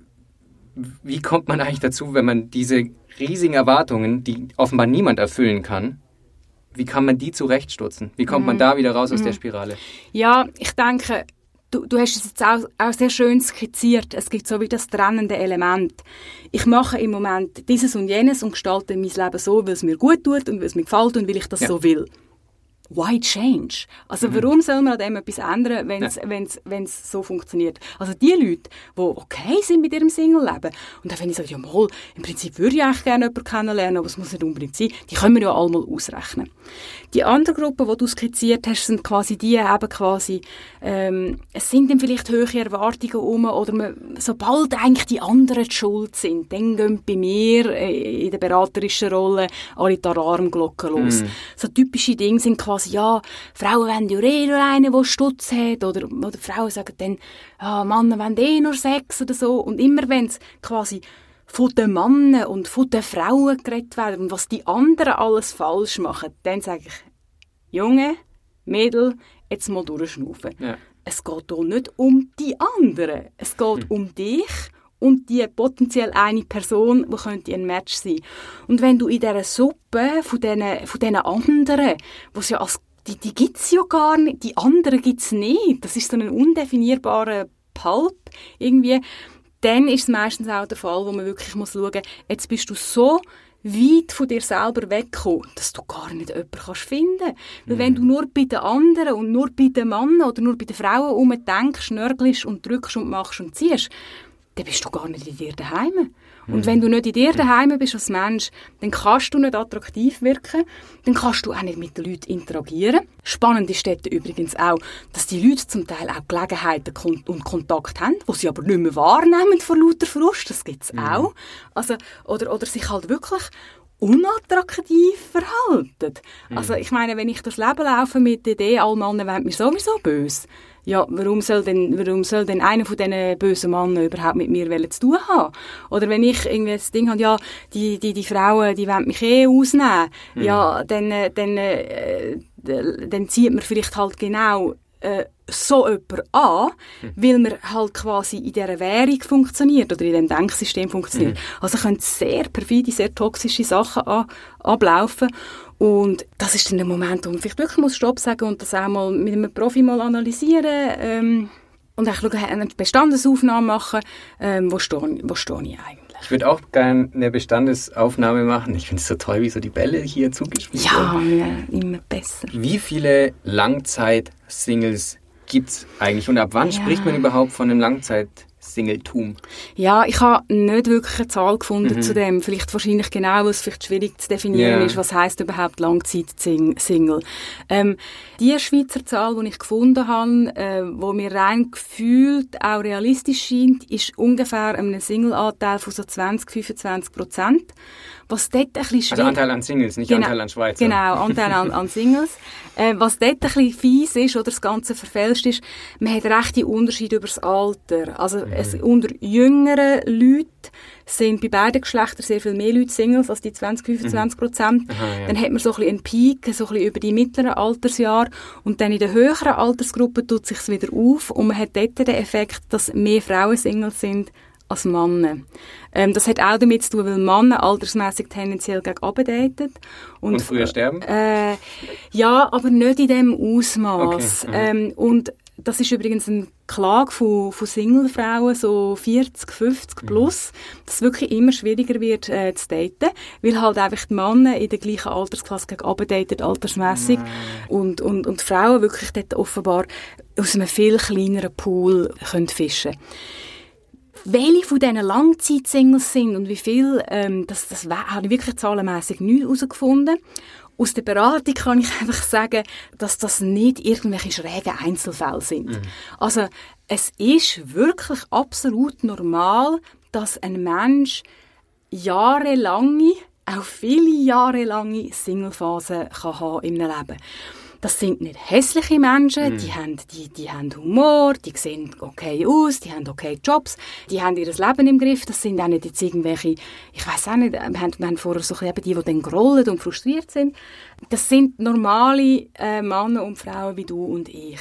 wie kommt man eigentlich dazu, wenn man diese riesigen Erwartungen, die offenbar niemand erfüllen kann, wie kann man die zurechtstutzen? Wie kommt mhm. man da wieder raus aus mhm. der Spirale? Ja, ich denke, Du, du hast es jetzt auch, auch sehr schön skizziert. Es gibt so wie das trennende Element. Ich mache im Moment dieses und jenes und gestalte mein Leben so, weil es mir gut tut und weil es mir gefällt und weil ich das ja. so will why change? Also mhm. warum soll man an dem etwas ändern, wenn es ja. wenn's, wenn's so funktioniert? Also die Leute, die okay sind mit ihrem Single-Leben und dann wenn ich sage, ja mal, im Prinzip würde ich eigentlich gerne jemanden kennenlernen, aber es muss nicht unbedingt sein, die können wir ja alle mal ausrechnen. Die andere Gruppe, die du skizziert hast, sind quasi die eben quasi, ähm, es sind dann vielleicht höhere Erwartungen um oder man, sobald eigentlich die anderen die schuld sind, dann gehen bei mir äh, in der beraterischen Rolle alle die Alarmglocken los. Mhm. So typische Dinge sind quasi quasi, ja, Frauen wollen ja eh nur einen, der Stutz hat, oder, oder Frauen sagen dann, ja, Männer wollen eh nur Sex oder so. Und immer wenn es quasi von den Männern und von den Frauen geredet werden und was die anderen alles falsch machen, dann sage ich, Junge, Mädel, jetzt mal durchschnaufen. Ja. Es geht hier nicht um die anderen. Es geht hm. um dich und die potenziell eine Person, die könnte ein Match sein. Und wenn du in dieser Suppe von diesen, von diesen anderen, wo ja als, die, die gibt's ja gar nicht, die anderen gibt's nicht, das ist so ein undefinierbarer Pulp irgendwie, dann ist es meistens auch der Fall, wo man wirklich muss schauen, jetzt bist du so weit von dir selber weggekommen, dass du gar nicht jemanden kannst finden kannst. Weil wenn du nur bei den anderen und nur bei den Männern oder nur bei den Frauen umdenkst, nörgelst und drückst und machst und ziehst, dann bist du gar nicht in dir daheim. Und mhm. wenn du nicht in dir daheim bist als Mensch, dann kannst du nicht attraktiv wirken, dann kannst du auch nicht mit den Leuten interagieren. Spannend ist dort übrigens auch, dass die Leute zum Teil auch Gelegenheiten und Kontakt haben, wo sie aber nicht mehr wahrnehmen vor lauter Frust, das gibt es mhm. auch. Also, oder, oder sich halt wirklich unattraktiv verhalten. Mhm. Also ich meine, wenn ich durchs Leben laufe mit der Idee, alle Männer wollen mir sowieso böse, ja, warum soll denn, warum soll denn einer von diesen bösen Männern überhaupt mit mir zu tun haben? Oder wenn ich irgendwie das Ding habe, ja, die, die, die Frauen, die wollen mich eh ausnehmen, mhm. ja, dann, äh, dann, äh, dann zieht man vielleicht halt genau äh, so jemand an, mhm. weil man halt quasi in dieser Währung funktioniert oder in diesem Denksystem funktioniert. Mhm. Also können sehr perfide, sehr toxische Sachen an, ablaufen und das ist dann der Moment, wo man vielleicht wirklich muss Stopp sagen und das auch mal mit einem Profi mal analysieren ähm, und auch schauen, eine Bestandesaufnahme machen, ähm, wo stehe wo steh ich eigentlich. Ich würde auch gerne eine Bestandesaufnahme machen. Ich finde es so toll, wie so die Bälle hier zugespielt werden. Ja, ja, immer besser. Wie viele Langzeit-Singles gibt es eigentlich und ab wann ja. spricht man überhaupt von einem Langzeit Singletum? Ja, ich habe nicht wirklich eine Zahl gefunden mhm. zu dem. Vielleicht wahrscheinlich genau, weil es vielleicht schwierig zu definieren yeah. ist, was heißt überhaupt Langzeit-Single. Ähm, die Schweizer Zahl, die ich gefunden habe, äh, wo mir rein gefühlt auch realistisch scheint, ist ungefähr ein Single-Anteil von so 20-25 Prozent. Was dort ein bisschen Also Anteil an Singles, nicht genau, Anteil an Schweizer. Genau, Anteil an, an Singles. [LAUGHS] Äh, was dort ein bisschen fies ist oder das Ganze verfälscht ist, man hat rechte Unterschiede über das Alter. Also mhm. es, unter jüngeren Leuten sind bei beiden Geschlechtern sehr viel mehr Leute Singles als die 20, 25 Prozent. Mhm. ja. Dann hat man so ein bisschen einen Peak, so ein bisschen über die mittleren Altersjahre und dann in der höheren Altersgruppe tut sich wieder auf und man hat dort den Effekt, dass mehr Frauen Singles sind als Männer. Ähm, das hat auch damit zu tun, weil Männer altersmäßig tendenziell gegen daten. Und, und früher sterben? Äh, ja, aber nicht in dem Ausmaß. Okay. Ähm, und das ist übrigens eine Klage von, von Singlefrauen, so 40, 50 mhm. plus, mhm. dass es wirklich immer schwieriger wird äh, zu daten, weil halt einfach die Männer in der gleichen Altersklasse gegen daten, altersmässig und, und, und die Frauen wirklich dort offenbar aus einem viel kleineren Pool können fischen können welche von diesen Langzeitsingles sind und wie viel, ähm, das, das habe ich wirklich zahlenmässig nicht herausgefunden. Aus der Beratung kann ich [LAUGHS] einfach sagen, dass das nicht irgendwelche schrägen Einzelfälle sind. Mhm. Also es ist wirklich absolut normal, dass ein Mensch jahrelange, auch viele jahrelange Singlephasen kann haben im Leben. Das sind nicht hässliche Menschen, mm. die, haben, die, die haben Humor, die sehen okay aus, die haben okay Jobs, die haben ihr Leben im Griff. Das sind auch nicht jetzt irgendwelche, ich weiß auch nicht, wir haben, wir haben vorher so eben die, die dann grollen und frustriert sind. Das sind normale äh, Männer und Frauen wie du und ich.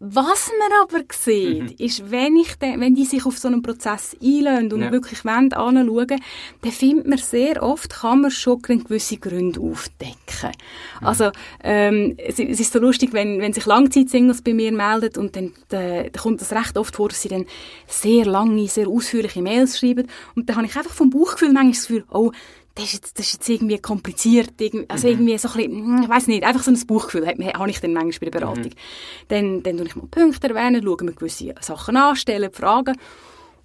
Was man aber sieht, mhm. ist, wenn, ich de, wenn die sich auf so einen Prozess einlösen und ja. wirklich wollen, anschauen, dann findet man sehr oft, kann man schon gewisse Gründe aufdecken. Mhm. Also, ähm, es, es, ist so lustig, wenn, wenn sich Langzeitsingles bei mir melden und dann, da, da kommt das recht oft vor, dass sie dann sehr lange, sehr ausführliche Mails schreiben und dann habe ich einfach vom Bauchgefühl manchmal das Gefühl, oh, das ist jetzt, das ist jetzt irgendwie kompliziert, also mhm. irgendwie so ein bisschen, hm, ich weiß nicht, einfach so ein Buchgefühl habe ich dann manchmal bei der Beratung. Mhm. Dann, dann tue ich mal Punkte erwähnen, schaue mir gewisse Sachen an, stelle Fragen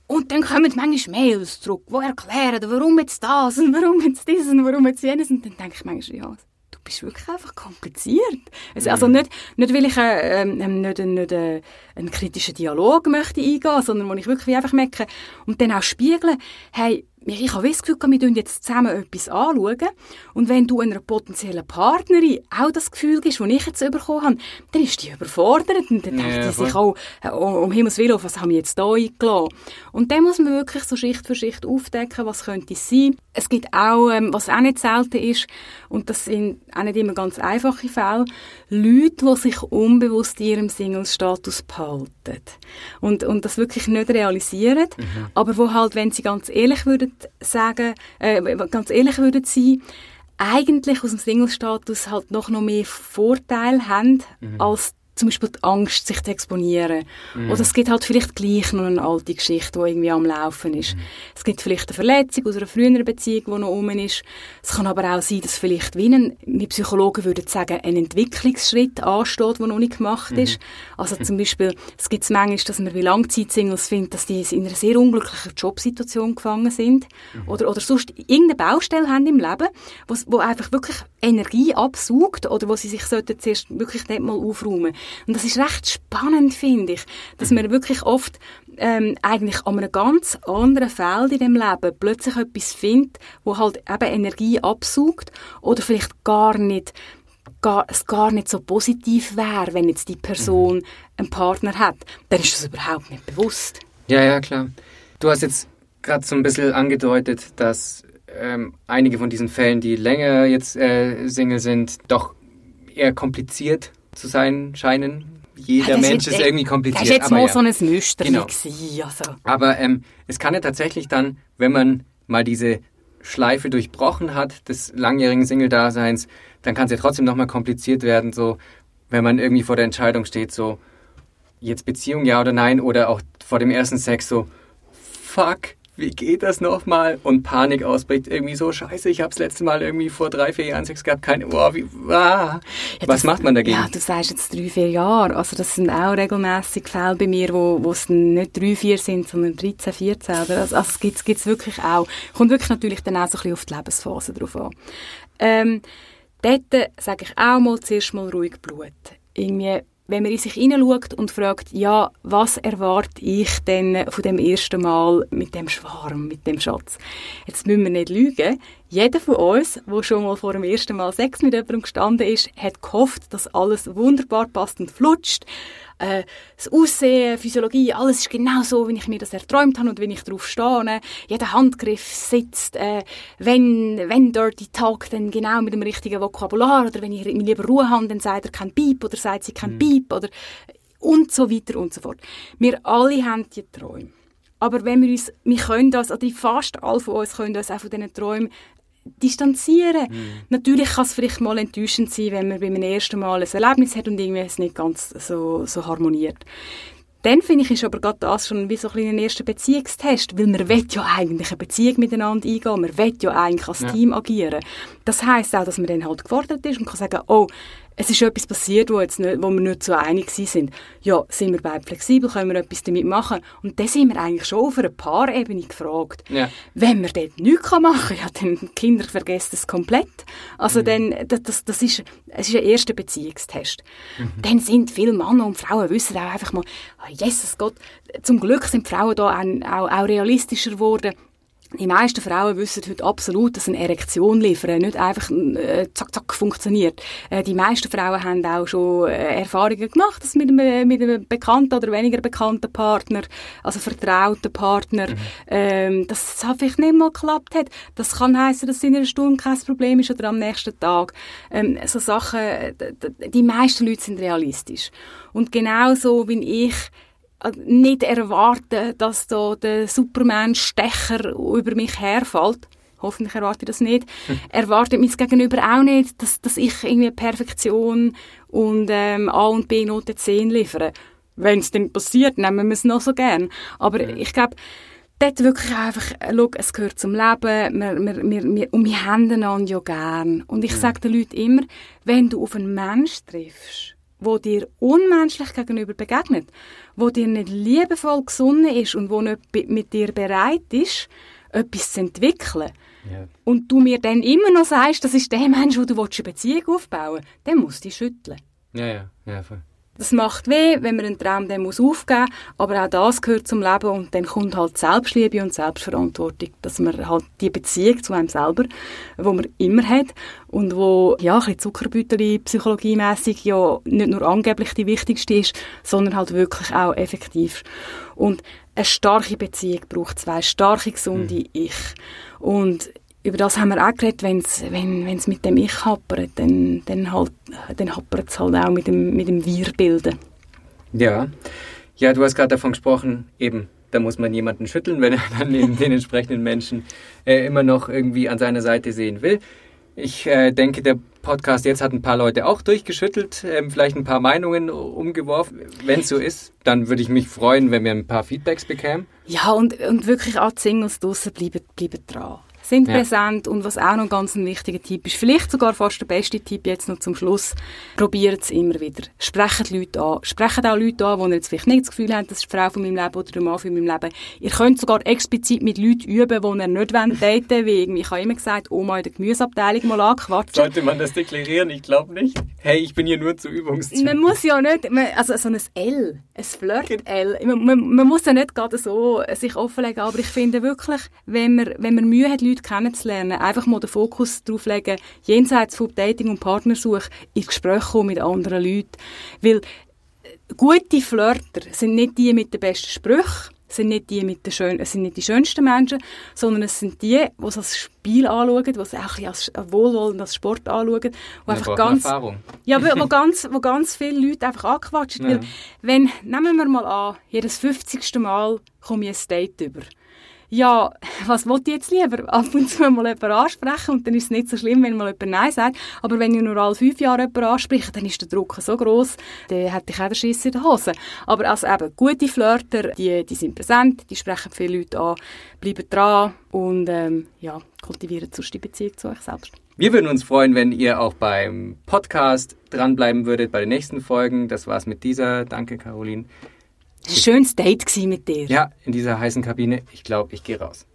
und dann kommen manchmal Mails zurück, die erklären, warum jetzt das und warum jetzt das und warum jetzt jenes und dann denke ich manchmal, ja, du bist wirklich einfach kompliziert. Also, also mhm. nicht, nicht weil ich äh, ähm, nicht, nicht äh, einen kritischen Dialog möchte eingehen, sondern wo ich wirklich einfach merke und dann auch spiegeln, hey, ich habe das Gefühl, wir schauen jetzt zusammen etwas anschauen. Und wenn du einer potenziellen Partnerin auch das Gefühl gibst, das ich jetzt bekommen habe, dann ist die überfordert. Und dann denkt ja, die sich auch, oh, um Himmels Willen, was haben wir jetzt hier eingeladen? Und dann muss man wirklich so Schicht für Schicht aufdecken, was könnte es sein. Es gibt auch, ähm, was auch nicht selten ist, und das sind auch nicht immer ganz einfache Fälle, Leute, die sich unbewusst in ihrem Single-Status behalten. Und, und das wirklich nicht realisieren, mhm. aber wo halt, wenn sie ganz ehrlich würden sagen, äh, ganz ehrlich würden sein, eigentlich aus dem Single-Status halt noch, noch mehr Vorteile haben, mhm. als zum Beispiel die Angst, sich zu exponieren. Mhm. Oder es gibt halt vielleicht gleich noch eine alte Geschichte, die irgendwie am Laufen ist. Mhm. Es gibt vielleicht eine Verletzung aus einer früheren Beziehung, die noch um ist. Es kann aber auch sein, dass vielleicht, wie ein, wir Psychologen würden sagen, ein Entwicklungsschritt ansteht, der noch nicht gemacht mhm. ist. Also zum Beispiel, es gibt es manchmal, dass man wie Langzeitsingles findet, dass die in einer sehr unglücklichen Jobsituation gefangen sind. Mhm. Oder, oder sonst irgendeine Baustelle haben im Leben, wo, wo einfach wirklich Energie absaugt oder wo sie sich sollten zuerst wirklich nicht mal aufräumen und das ist recht spannend, finde ich, dass man wirklich oft ähm, eigentlich an einem ganz anderen Feld in dem Leben plötzlich etwas findet, wo halt eben Energie absaugt oder vielleicht gar nicht gar, es gar nicht so positiv wäre, wenn jetzt die Person einen Partner hat, dann ist das überhaupt nicht bewusst. Ja, ja, klar. Du hast jetzt gerade so ein bisschen angedeutet, dass ähm, einige von diesen Fällen, die länger jetzt äh, Single sind, doch eher kompliziert zu sein scheinen. Jeder ja, Mensch ist, ist irgendwie kompliziert. Das ist jetzt aber mal ja. so ein Müsterli genau. also. Aber ähm, es kann ja tatsächlich dann, wenn man mal diese Schleife durchbrochen hat des langjährigen Single-Daseins, dann kann es ja trotzdem nochmal kompliziert werden, so wenn man irgendwie vor der Entscheidung steht, so jetzt Beziehung ja oder nein, oder auch vor dem ersten Sex so, fuck, wie geht das nochmal? Und Panik ausbricht, irgendwie so, scheiße, ich habe das letzte Mal irgendwie vor drei, vier Jahren Sex gehabt, keine, oh, wie, ah. ja, Was macht man dagegen? Ja, du sagst jetzt drei, vier Jahre, also das sind auch regelmäßig Fälle bei mir, wo, es nicht drei, vier sind, sondern 13, 14, oder? Also, also es gibt es wirklich auch. Kommt wirklich natürlich dann auch so ein bisschen auf die Lebensphase drauf an. Ähm, dort sage ich auch mal zuerst mal ruhig Blut. Irgendwie wenn man in sich hineinschaut und fragt, ja, was erwarte ich denn von dem ersten Mal mit dem Schwarm, mit dem Schatz? Jetzt müssen wir nicht lügen. Jeder von uns, der schon mal vor dem ersten Mal Sex mit jemandem gestanden ist, hat gehofft, dass alles wunderbar passt und flutscht äh, das Aussehen, Physiologie, alles ist genau so, wie ich mir das erträumt habe und wie ich darauf stehe. Jeder Handgriff sitzt, äh, wenn, wenn Dirty Talk, dann genau mit dem richtigen Vokabular oder wenn ich mir lieber Ruhe habe, dann sagt er kein Piep oder sagt sie kein mhm. Piep oder und so weiter und so fort. Wir alle haben die Träume. Aber wenn wir uns, wir können das, oder fast alle von uns können uns auch von diesen Träumen distanzieren. Mhm. Natürlich kann es vielleicht mal enttäuschend sein, wenn man beim ersten Mal ein Erlebnis hat und irgendwie es nicht ganz so, so harmoniert. Dann finde ich, ist aber gerade das schon wie so ein, ein erster Beziehungstest, weil man will ja eigentlich eine Beziehung miteinander eingehen, man will ja eigentlich als ja. Team agieren. Das heißt auch, dass man dann halt gefordert ist und kann sagen, oh, es ist etwas passiert, wo, jetzt nicht, wo wir nicht so einig sind. Ja, sind wir beide flexibel, können wir etwas damit machen? Und dann sind wir eigentlich schon auf einer Paarebene gefragt. Ja. Wenn man dort nichts machen kann, ja, dann Kinder vergessen es komplett. Also mhm. dann, das, das, ist, es ist ein erster Beziehungstest. Mhm. Dann sind viele Männer und Frauen wissen auch einfach mal, oh Jesus Gott, zum Glück sind die Frauen da auch, auch, auch realistischer geworden die meisten Frauen wissen heute absolut, dass eine Erektion liefern nicht einfach äh, zack, zack funktioniert. Äh, die meisten Frauen haben auch schon äh, Erfahrungen gemacht, dass mit einem, mit einem bekannten oder weniger bekannten Partner, also vertrauten Partner, mhm. ähm, dass es halt vielleicht nicht mal geklappt hat. Das kann heißen, dass es in einer Stunde kein Problem ist oder am nächsten Tag. Ähm, so Sachen, die meisten Leute sind realistisch. Und genauso wie ich nicht erwarten, dass da der Superman-Stecher über mich herfällt. Hoffentlich erwarte ich das nicht. Hm. Erwartet mein Gegenüber auch nicht, dass, dass ich irgendwie Perfektion und ähm, A und B Note 10 liefere. Wenn es dann passiert, nehmen wir es noch so gern. Aber ja. ich glaube, dort wirklich einfach, schau, es gehört zum Leben, wir, wir, wir, wir, und wir haben einander ja gern. Und ich ja. sage den Leuten immer, wenn du auf einen Mensch triffst, wo dir unmenschlich gegenüber begegnet, wo dir nicht liebevoll gesonnen ist und wo nicht mit dir bereit ist, etwas zu entwickeln, ja. und du mir dann immer noch sagst, das ist der Mensch, wo du eine Beziehung aufbauen willst, dann musst du dich schütteln. Ja, ja, ja, voll. Das macht weh, wenn man einen Traum dann muss aufgeben muss, aber auch das gehört zum Leben und dann kommt halt Selbstliebe und Selbstverantwortung, dass man halt die Beziehung zu einem selber, wo man immer hat und wo ja ein bisschen Zuckerbütterli psychologiemässig ja nicht nur angeblich die wichtigste ist, sondern halt wirklich auch effektiv. Und eine starke Beziehung braucht zwei starke, gesunde mhm. Ich. Und über das haben wir auch geredet, wenn's, wenn es mit dem Ich happert, dann, dann, halt, dann happert es halt auch mit dem, mit dem Wir-Bilden. Ja. ja, du hast gerade davon gesprochen, eben, da muss man jemanden schütteln, wenn er dann den, den entsprechenden Menschen äh, immer noch irgendwie an seiner Seite sehen will. Ich äh, denke, der Podcast jetzt hat ein paar Leute auch durchgeschüttelt, äh, vielleicht ein paar Meinungen umgeworfen. Wenn es so ist, dann würde ich mich freuen, wenn wir ein paar Feedbacks bekämen. Ja, und, und wirklich auch die Singles draussen bleiben, bleiben dran sind ja. präsent und was auch noch ganz ein wichtiger Tipp ist, vielleicht sogar fast der beste Tipp jetzt noch zum Schluss, probiert es immer wieder. Sprecht Leute an. Sprecht auch Leute an, die jetzt vielleicht nicht das Gefühl haben, das ist die Frau von meinem Leben oder der Mann von meinem Leben. Ihr könnt sogar explizit mit Leuten üben, die ihr nicht daten wollt, ich habe immer gesagt, Oma in der Gemüseabteilung mal anquatschen. Sollte man das deklarieren? Ich glaube nicht. Hey, ich bin hier nur zu Übungszwecken. Man muss ja nicht, also so ein L, ein Flirt-L, man, man, man, muss ja nicht gerade so sich offenlegen, aber ich finde wirklich, wenn man, wenn man Mühe hat, Leute kennenzulernen, einfach mal den Fokus darauf legen, jenseits von Dating und Partnersuche, ins Gespräch kommen mit anderen Leuten. Weil äh, gute Flirter sind nicht die mit den besten Sprüchen, sind nicht die mit den schön, sind nicht die schönsten Menschen, sondern es sind die, die es als Spiel anschauen, die es auch als wohlwollend als Sport anschauen, wo einfach ganz, Erfahrung. ja, wo, wo [LAUGHS] ganz, wo ganz viele Leute einfach anquatschen. Ja. Weil, wenn, nehmen wir mal an, jedes 50. Mal komme ich ein Date über ja, was wollt ihr jetzt lieber? Ab und zu mal jemanden ansprechen und dann ist es nicht so schlimm, wenn mal jemand Nein sagt. Aber wenn ich nur alle fünf Jahre jemanden anspreche, dann ist der Druck so groß, dann hätte ich auch den Schiss in der Hose. Aber also eben, gute Flirter, die, die sind präsent, die sprechen viele Leute an, bleiben dran und ähm, ja, kultivieren sonst die Beziehung zu euch selbst. Wir würden uns freuen, wenn ihr auch beim Podcast dranbleiben würdet bei den nächsten Folgen. Das war's mit dieser. Danke, Caroline. Schönes Date mit dir. Ja, in dieser heißen Kabine. Ich glaube, ich gehe raus.